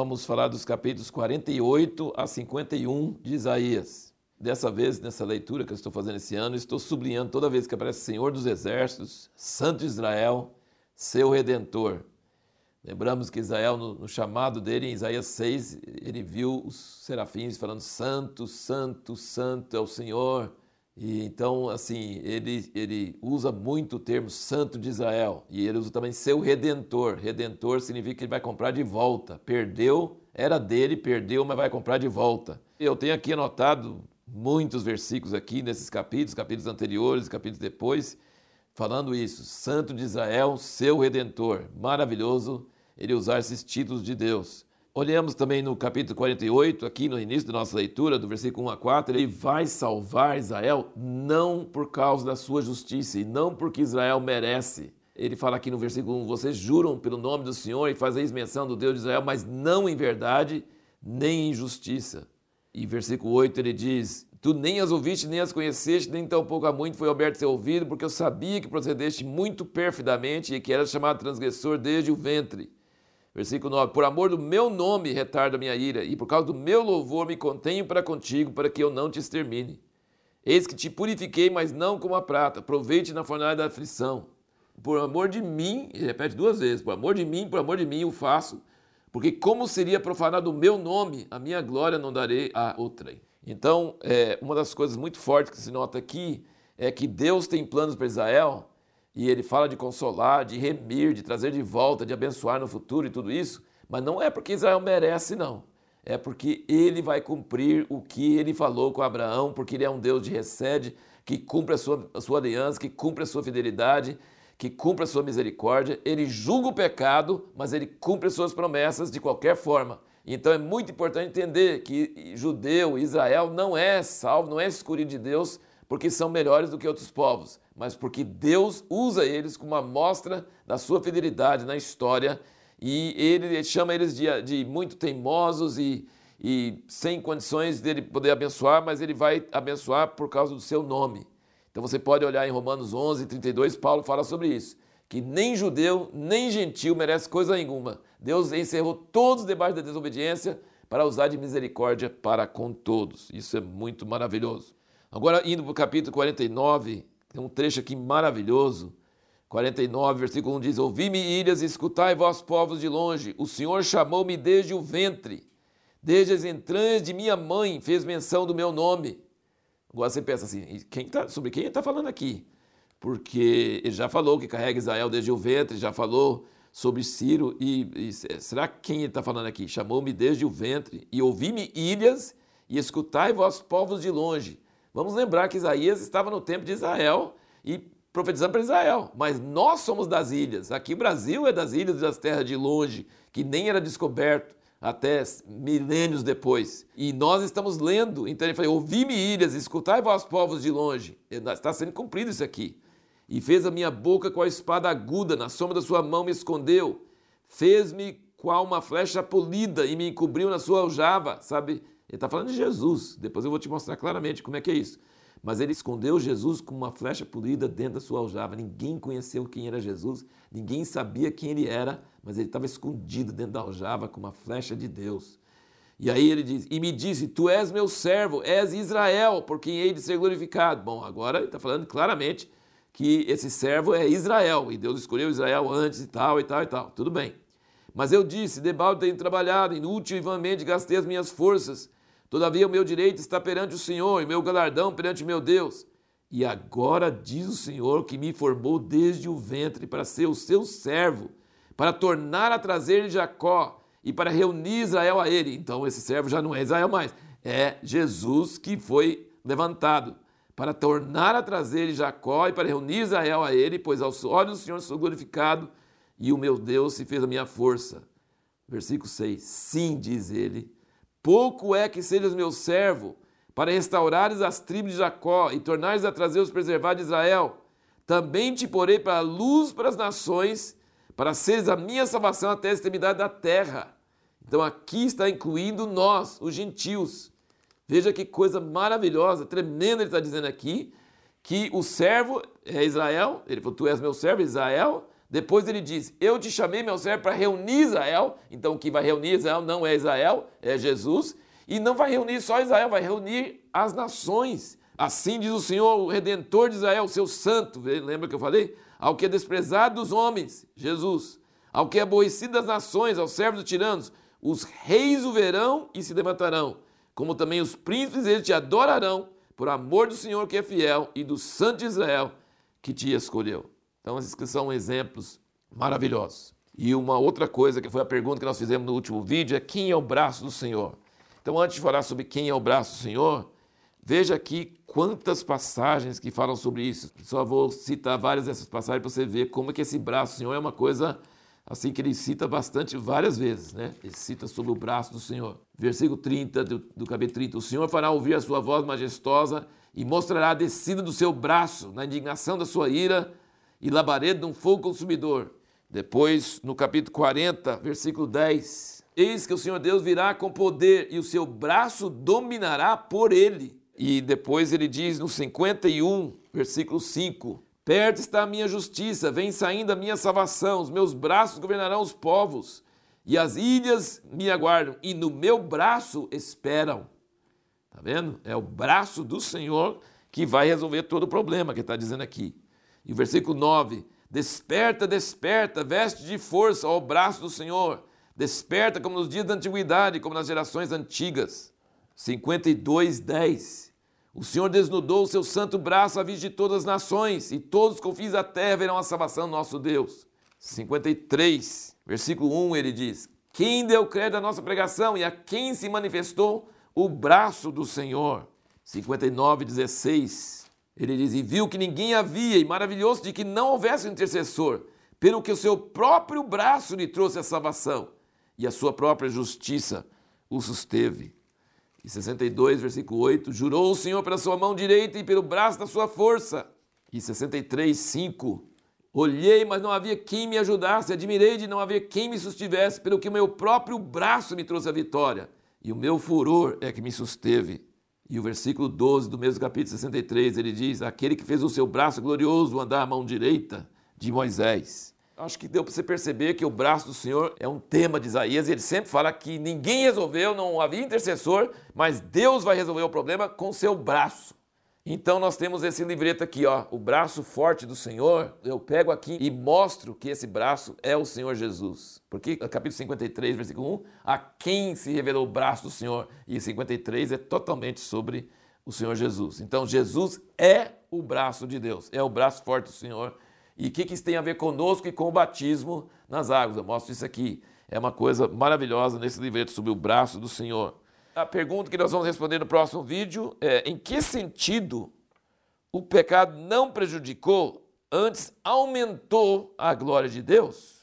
vamos falar dos capítulos 48 a 51 de Isaías. Dessa vez, nessa leitura que eu estou fazendo esse ano, estou sublinhando toda vez que aparece Senhor dos Exércitos, Santo Israel, seu Redentor. Lembramos que Israel, no, chamado dele, em Isaías 6, ele viu os serafins falando: Santo, Santo, Santo é o Senhor, e então, assim, ele, ele usa muito o termo Santo de Israel e ele usa também seu redentor. Redentor significa que ele vai comprar de volta. Perdeu, era dele, perdeu, mas vai comprar de volta. Eu tenho aqui anotado muitos versículos aqui nesses capítulos, capítulos anteriores, capítulos depois, falando isso. Santo de Israel, seu redentor. Maravilhoso ele usar esses títulos de Deus. Olhamos também no capítulo 48, aqui no início da nossa leitura, do versículo 1 a 4, ele vai salvar Israel não por causa da sua justiça e não porque Israel merece. Ele fala aqui no versículo 1: Vocês juram pelo nome do Senhor e fazeis menção do Deus de Israel, mas não em verdade, nem em justiça. E versículo 8 ele diz: Tu nem as ouviste, nem as conheceste, nem tampouco a muito foi aberto seu ouvido, porque eu sabia que procedeste muito perfidamente e que eras chamado transgressor desde o ventre. Versículo 9: Por amor do meu nome retardo a minha ira, e por causa do meu louvor me contenho para contigo, para que eu não te extermine. Eis que te purifiquei, mas não como a prata, proveite na fornalha da aflição. Por amor de mim, ele repete duas vezes: por amor de mim, por amor de mim o faço, porque como seria profanado o meu nome, a minha glória não darei a outrem. Então, é, uma das coisas muito fortes que se nota aqui é que Deus tem planos para Israel e ele fala de consolar, de remir, de trazer de volta, de abençoar no futuro e tudo isso, mas não é porque Israel merece, não. É porque ele vai cumprir o que ele falou com Abraão, porque ele é um Deus de recede, que cumpre a sua, a sua aliança, que cumpre a sua fidelidade, que cumpre a sua misericórdia. Ele julga o pecado, mas ele cumpre as suas promessas de qualquer forma. Então é muito importante entender que judeu, Israel, não é salvo, não é escolhido de Deus porque são melhores do que outros povos, mas porque Deus usa eles como uma mostra da sua fidelidade na história e ele chama eles de, de muito teimosos e, e sem condições dele poder abençoar, mas ele vai abençoar por causa do seu nome. Então você pode olhar em Romanos 11, 32, Paulo fala sobre isso, que nem judeu, nem gentil merece coisa nenhuma. Deus encerrou todos debaixo da desobediência para usar de misericórdia para com todos. Isso é muito maravilhoso. Agora, indo para o capítulo 49, tem um trecho aqui maravilhoso. 49, versículo 1 diz: Ouvi-me, ilhas, e escutai, vós povos de longe. O Senhor chamou-me desde o ventre, desde as entranhas de minha mãe, fez menção do meu nome. Agora você pensa assim: quem tá, sobre quem ele está falando aqui? Porque ele já falou que carrega Israel desde o ventre, já falou sobre Ciro, e, e será quem ele está falando aqui? Chamou-me desde o ventre, e ouvi-me, ilhas, e escutai, vós povos de longe. Vamos lembrar que Isaías estava no tempo de Israel e profetizando para Israel, mas nós somos das ilhas. Aqui Brasil é das ilhas das terras de longe, que nem era descoberto até milênios depois. E nós estamos lendo, então ele falou: Ouvi-me, ilhas, escutai vós povos de longe. Está sendo cumprido isso aqui. E fez a minha boca com a espada aguda, na sombra da sua mão me escondeu. Fez-me qual uma flecha polida e me encobriu na sua aljava, sabe? Ele está falando de Jesus. Depois eu vou te mostrar claramente como é que é isso. Mas ele escondeu Jesus com uma flecha polida dentro da sua aljava. Ninguém conheceu quem era Jesus, ninguém sabia quem ele era, mas ele estava escondido dentro da aljava com uma flecha de Deus. E aí ele diz: E me disse: Tu és meu servo, és Israel, por quem hei de ser glorificado. Bom, agora ele está falando claramente que esse servo é Israel, e Deus escolheu Israel antes e tal e tal e tal. Tudo bem. Mas eu disse: Debalde tenho trabalhado, inútil e vãmente gastei as minhas forças Todavia o meu direito está perante o Senhor e meu galardão perante meu Deus. E agora diz o Senhor que me formou desde o ventre para ser o seu servo, para tornar a trazer Jacó e para reunir Israel a ele. Então esse servo já não é Israel mais, é Jesus que foi levantado para tornar a trazer Jacó e para reunir Israel a ele, pois aos olhos do Senhor sou glorificado e o meu Deus se fez a minha força. Versículo 6: Sim, diz ele, Pouco é que sejas meu servo, para restaurares as tribos de Jacó e tornares a trazer os preservados de Israel. Também te porei para a luz para as nações, para seres a minha salvação até a extremidade da terra. Então aqui está incluindo nós, os gentios. Veja que coisa maravilhosa, tremenda ele está dizendo aqui, que o servo é Israel, ele falou, tu és meu servo, Israel, Depois ele diz: Eu te chamei, meu servo, para reunir Israel. Então, o que vai reunir Israel não é Israel, é Jesus. E não vai reunir só Israel, vai reunir as nações. Assim diz o Senhor, o redentor de Israel, o seu santo. Lembra que eu falei? Ao que é desprezado dos homens, Jesus. Ao que é aborrecido das nações, aos servos dos tiranos, os reis o verão e se levantarão. Como também os príncipes, eles te adorarão, por amor do Senhor que é fiel e do Santo de Israel que te escolheu. Então, esses que são exemplos maravilhosos. E uma outra coisa, que foi a pergunta que nós fizemos no último vídeo, é quem é o braço do Senhor? Então, antes de falar sobre quem é o braço do Senhor, veja aqui quantas passagens que falam sobre isso. Só vou citar várias dessas passagens para você ver como é que esse braço do Senhor é uma coisa assim que ele cita bastante várias vezes, né? Ele cita sobre o braço do Senhor. Versículo 30 do, do capítulo 30. O Senhor fará ouvir a sua voz majestosa e mostrará a descida do seu braço na indignação da sua ira e labareda de um fogo consumidor. Depois, no capítulo 40, versículo 10, eis que o Senhor Deus virá com poder e o seu braço dominará por ele. E depois ele diz no 51, versículo 5, Perto está a minha justiça, vem saindo a minha salvação, os meus braços governarão os povos, e as ilhas me aguardam, e no meu braço esperam. Está vendo? É o braço do Senhor que vai resolver todo o problema que está dizendo aqui. E o versículo 9: Desperta, desperta, veste de força ao braço do Senhor. Desperta como nos dias da antiguidade, como nas gerações antigas. 52, 10. O Senhor desnudou o seu santo braço à vista de todas as nações, e todos os confins da terra verão a salvação do nosso Deus. 53, versículo 1, ele diz: Quem deu crédito à nossa pregação e a quem se manifestou o braço do Senhor? 59, 16. Ele diz: E viu que ninguém havia, e maravilhoso de que não houvesse um intercessor, pelo que o seu próprio braço lhe trouxe a salvação, e a sua própria justiça o susteve. E 62, versículo 8: Jurou o Senhor pela sua mão direita e pelo braço da sua força. E 63, 5: Olhei, mas não havia quem me ajudasse, admirei de não haver quem me sustivesse, pelo que o meu próprio braço me trouxe a vitória, e o meu furor é que me susteve. E o versículo 12 do mesmo capítulo 63, ele diz: Aquele que fez o seu braço glorioso andar à mão direita de Moisés. Acho que deu para você perceber que o braço do Senhor é um tema de Isaías. Ele sempre fala que ninguém resolveu, não havia intercessor, mas Deus vai resolver o problema com seu braço. Então nós temos esse livreto aqui, ó, o braço forte do Senhor. Eu pego aqui e mostro que esse braço é o Senhor Jesus. Porque capítulo 53, versículo 1, a quem se revelou o braço do Senhor? E 53 é totalmente sobre o Senhor Jesus. Então Jesus é o braço de Deus, é o braço forte do Senhor. E o que, que isso tem a ver conosco e com o batismo nas águas? Eu mostro isso aqui. É uma coisa maravilhosa nesse livreto sobre o braço do Senhor. A pergunta que nós vamos responder no próximo vídeo é: em que sentido o pecado não prejudicou, antes aumentou a glória de Deus?